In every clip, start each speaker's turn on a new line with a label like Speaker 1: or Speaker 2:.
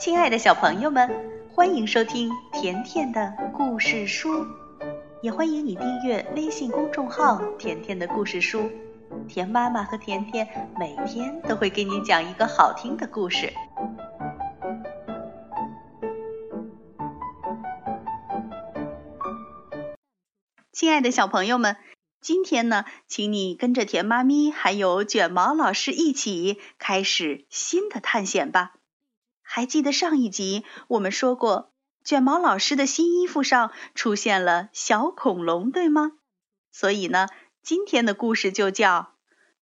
Speaker 1: 亲爱的小朋友们，欢迎收听甜甜的故事书，也欢迎你订阅微信公众号“甜甜的故事书”。甜妈妈和甜甜每天都会给你讲一个好听的故事。亲爱的小朋友们，今天呢，请你跟着甜妈咪还有卷毛老师一起开始新的探险吧。还记得上一集我们说过，卷毛老师的新衣服上出现了小恐龙，对吗？所以呢，今天的故事就叫《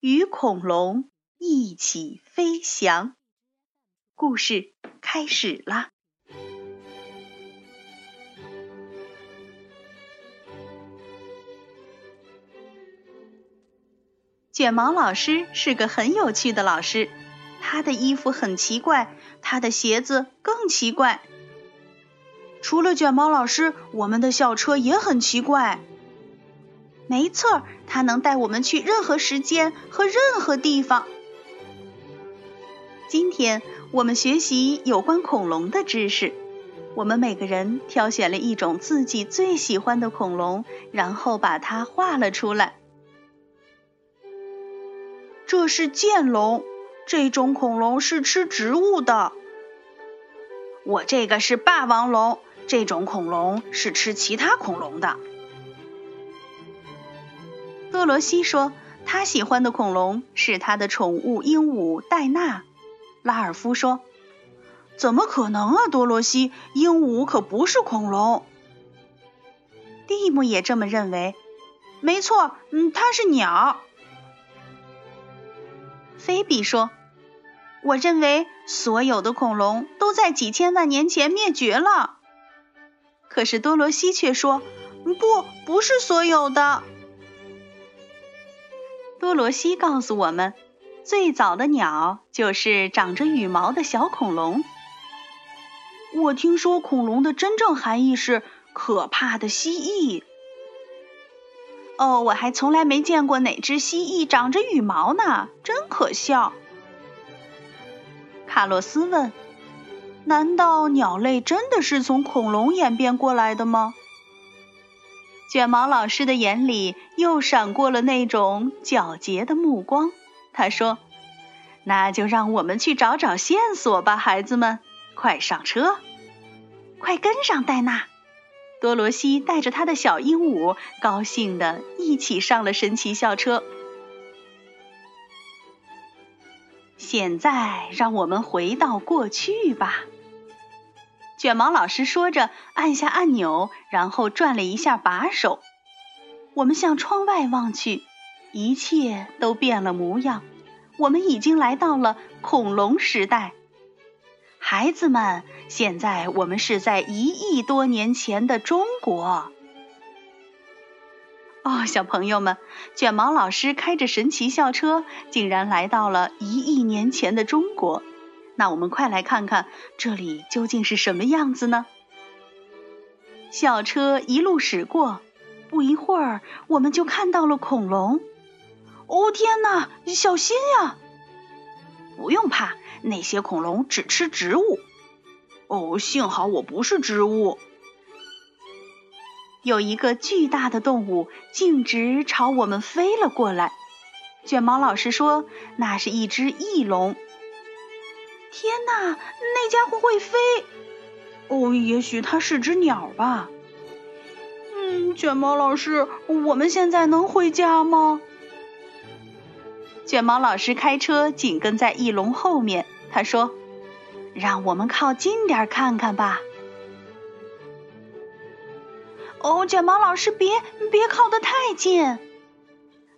Speaker 1: 与恐龙一起飞翔》。故事开始啦！卷毛老师是个很有趣的老师。他的衣服很奇怪，他的鞋子更奇怪。除了卷毛老师，我们的校车也很奇怪。没错，它能带我们去任何时间和任何地方。今天我们学习有关恐龙的知识。我们每个人挑选了一种自己最喜欢的恐龙，然后把它画了出来。这是剑龙。这种恐龙是吃植物的。我这个是霸王龙，这种恐龙是吃其他恐龙的。多罗西说，他喜欢的恐龙是他的宠物鹦鹉戴娜。拉尔夫说：“怎么可能啊，多罗西，鹦鹉可不是恐龙。”蒂姆也这么认为。没错，嗯，它是鸟。菲比说。我认为所有的恐龙都在几千万年前灭绝了。可是多罗西却说：“不，不是所有的。”多罗西告诉我们，最早的鸟就是长着羽毛的小恐龙。我听说恐龙的真正含义是可怕的蜥蜴。哦，我还从来没见过哪只蜥蜴长着羽毛呢，真可笑。卡洛斯问：“难道鸟类真的是从恐龙演变过来的吗？”卷毛老师的眼里又闪过了那种皎洁的目光。他说：“那就让我们去找找线索吧，孩子们，快上车，快跟上戴娜。”多罗西带着他的小鹦鹉，高兴地一起上了神奇校车。现在让我们回到过去吧。卷毛老师说着，按下按钮，然后转了一下把手。我们向窗外望去，一切都变了模样。我们已经来到了恐龙时代。孩子们，现在我们是在一亿多年前的中国。哦，小朋友们，卷毛老师开着神奇校车，竟然来到了一亿年前的中国。那我们快来看看这里究竟是什么样子呢？校车一路驶过，不一会儿，我们就看到了恐龙。哦天哪，小心呀！不用怕，那些恐龙只吃植物。哦，幸好我不是植物。有一个巨大的动物径直朝我们飞了过来。卷毛老师说：“那是一只翼龙。”天哪，那家伙会飞！哦，也许它是只鸟吧。嗯，卷毛老师，我们现在能回家吗？卷毛老师开车紧跟在翼龙后面。他说：“让我们靠近点看看吧。”哦，卷毛老师，别别靠得太近！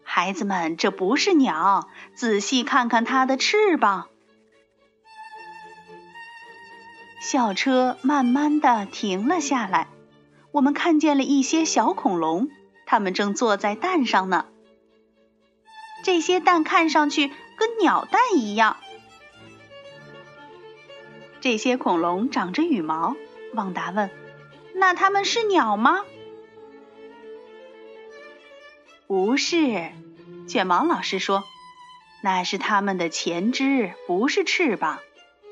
Speaker 1: 孩子们，这不是鸟，仔细看看它的翅膀。校车慢慢的停了下来，我们看见了一些小恐龙，它们正坐在蛋上呢。这些蛋看上去跟鸟蛋一样。这些恐龙长着羽毛，旺达问。那它们是鸟吗？不是，卷毛老师说，那是它们的前肢，不是翅膀。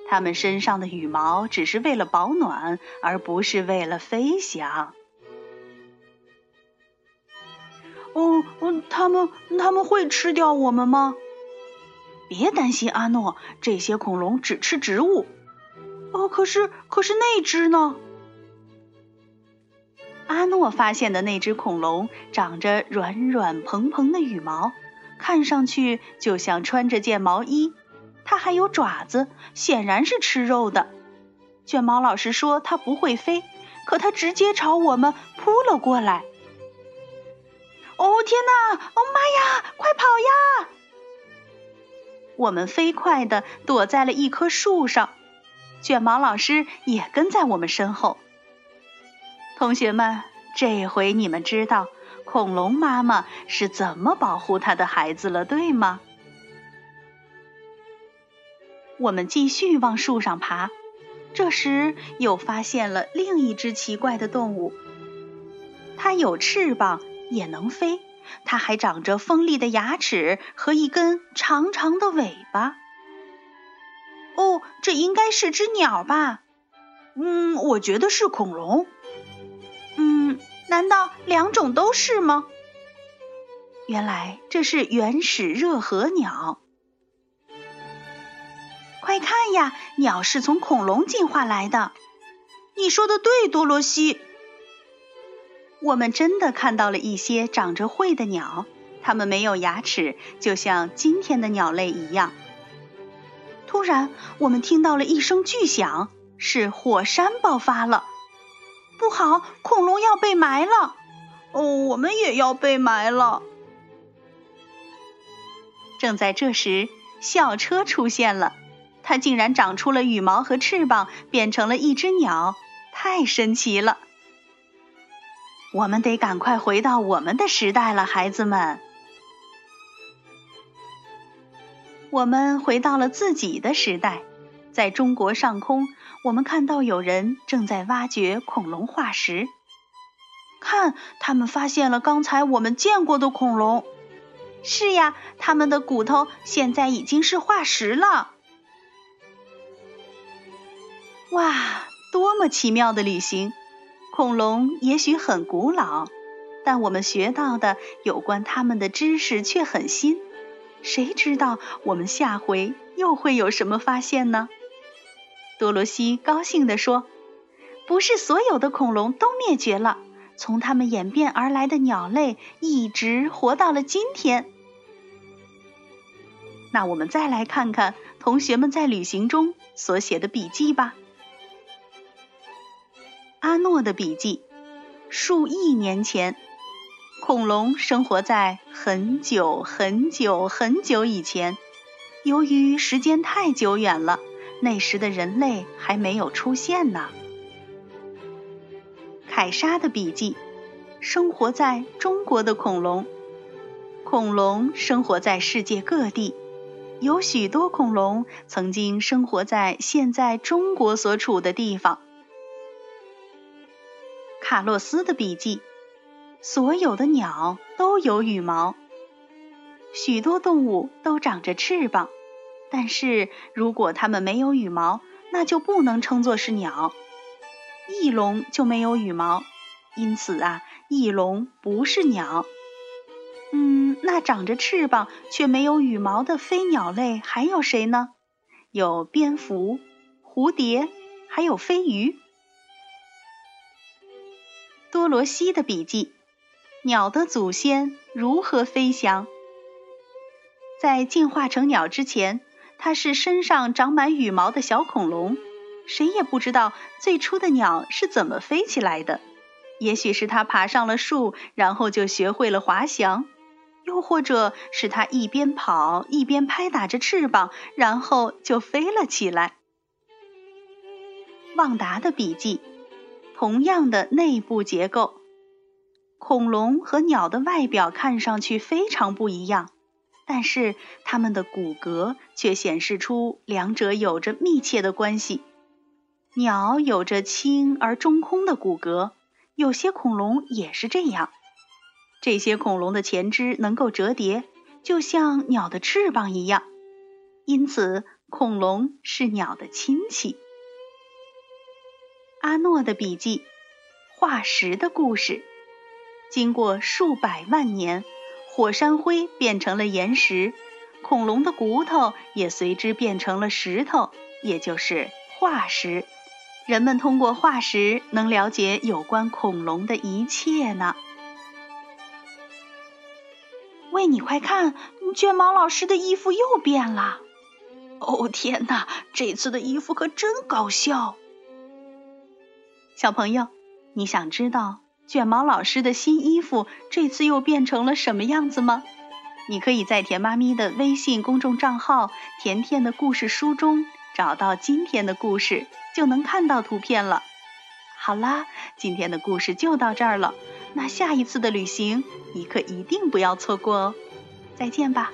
Speaker 1: 它们身上的羽毛只是为了保暖，而不是为了飞翔。
Speaker 2: 哦，嗯，他们他们会吃掉我们吗？
Speaker 1: 别担心，阿诺，这些恐龙只吃植物。
Speaker 2: 哦，可是可是那只呢？
Speaker 1: 阿诺发现的那只恐龙长着软软蓬蓬的羽毛，看上去就像穿着件毛衣。它还有爪子，显然是吃肉的。卷毛老师说它不会飞，可它直接朝我们扑了过来。
Speaker 2: 哦天哪！哦妈呀！快跑呀！
Speaker 1: 我们飞快地躲在了一棵树上，卷毛老师也跟在我们身后。同学们，这回你们知道恐龙妈妈是怎么保护它的孩子了，对吗？我们继续往树上爬，这时又发现了另一只奇怪的动物。它有翅膀，也能飞，它还长着锋利的牙齿和一根长长的尾巴。
Speaker 2: 哦，这应该是只鸟吧？嗯，我觉得是恐龙。难道两种都是吗？
Speaker 1: 原来这是原始热河鸟。
Speaker 2: 快看呀，鸟是从恐龙进化来的。你说的对，多罗西。
Speaker 1: 我们真的看到了一些长着喙的鸟，它们没有牙齿，就像今天的鸟类一样。突然，我们听到了一声巨响，是火山爆发了。
Speaker 2: 不好，恐龙要被埋了！哦，我们也要被埋了。
Speaker 1: 正在这时，校车出现了，它竟然长出了羽毛和翅膀，变成了一只鸟，太神奇了！我们得赶快回到我们的时代了，孩子们。我们回到了自己的时代，在中国上空。我们看到有人正在挖掘恐龙化石，
Speaker 2: 看，他们发现了刚才我们见过的恐龙。
Speaker 1: 是呀，他们的骨头现在已经是化石了。哇，多么奇妙的旅行！恐龙也许很古老，但我们学到的有关他们的知识却很新。谁知道我们下回又会有什么发现呢？多罗西高兴地说：“不是所有的恐龙都灭绝了，从它们演变而来的鸟类一直活到了今天。”那我们再来看看同学们在旅行中所写的笔记吧。阿诺的笔记：数亿年前，恐龙生活在很久很久很久以前。由于时间太久远了。那时的人类还没有出现呢。凯莎的笔记：生活在中国的恐龙，恐龙生活在世界各地，有许多恐龙曾经生活在现在中国所处的地方。卡洛斯的笔记：所有的鸟都有羽毛，许多动物都长着翅膀。但是如果它们没有羽毛，那就不能称作是鸟。翼龙就没有羽毛，因此啊，翼龙不是鸟。嗯，那长着翅膀却没有羽毛的飞鸟类还有谁呢？有蝙蝠、蝴蝶，还有飞鱼。多罗西的笔记：鸟的祖先如何飞翔？在进化成鸟之前。它是身上长满羽毛的小恐龙，谁也不知道最初的鸟是怎么飞起来的。也许是它爬上了树，然后就学会了滑翔；又或者是它一边跑一边拍打着翅膀，然后就飞了起来。旺达的笔记：同样的内部结构，恐龙和鸟的外表看上去非常不一样。但是它们的骨骼却显示出两者有着密切的关系。鸟有着轻而中空的骨骼，有些恐龙也是这样。这些恐龙的前肢能够折叠，就像鸟的翅膀一样。因此，恐龙是鸟的亲戚。阿诺的笔记：化石的故事。经过数百万年，火山灰变成了岩石，恐龙的骨头也随之变成了石头，也就是化石。人们通过化石能了解有关恐龙的一切呢。
Speaker 2: 喂，你快看，卷毛老师的衣服又变了！哦天哪，这次的衣服可真搞笑！
Speaker 1: 小朋友，你想知道卷毛老师的新衣服这次又变成了什么样子吗？你可以在甜妈咪的微信公众账号“甜甜的故事书”中找到今天的故事，就能看到图片了。好啦，今天的故事就到这儿了。那下一次的旅行，你可一定不要错过哦！再见吧。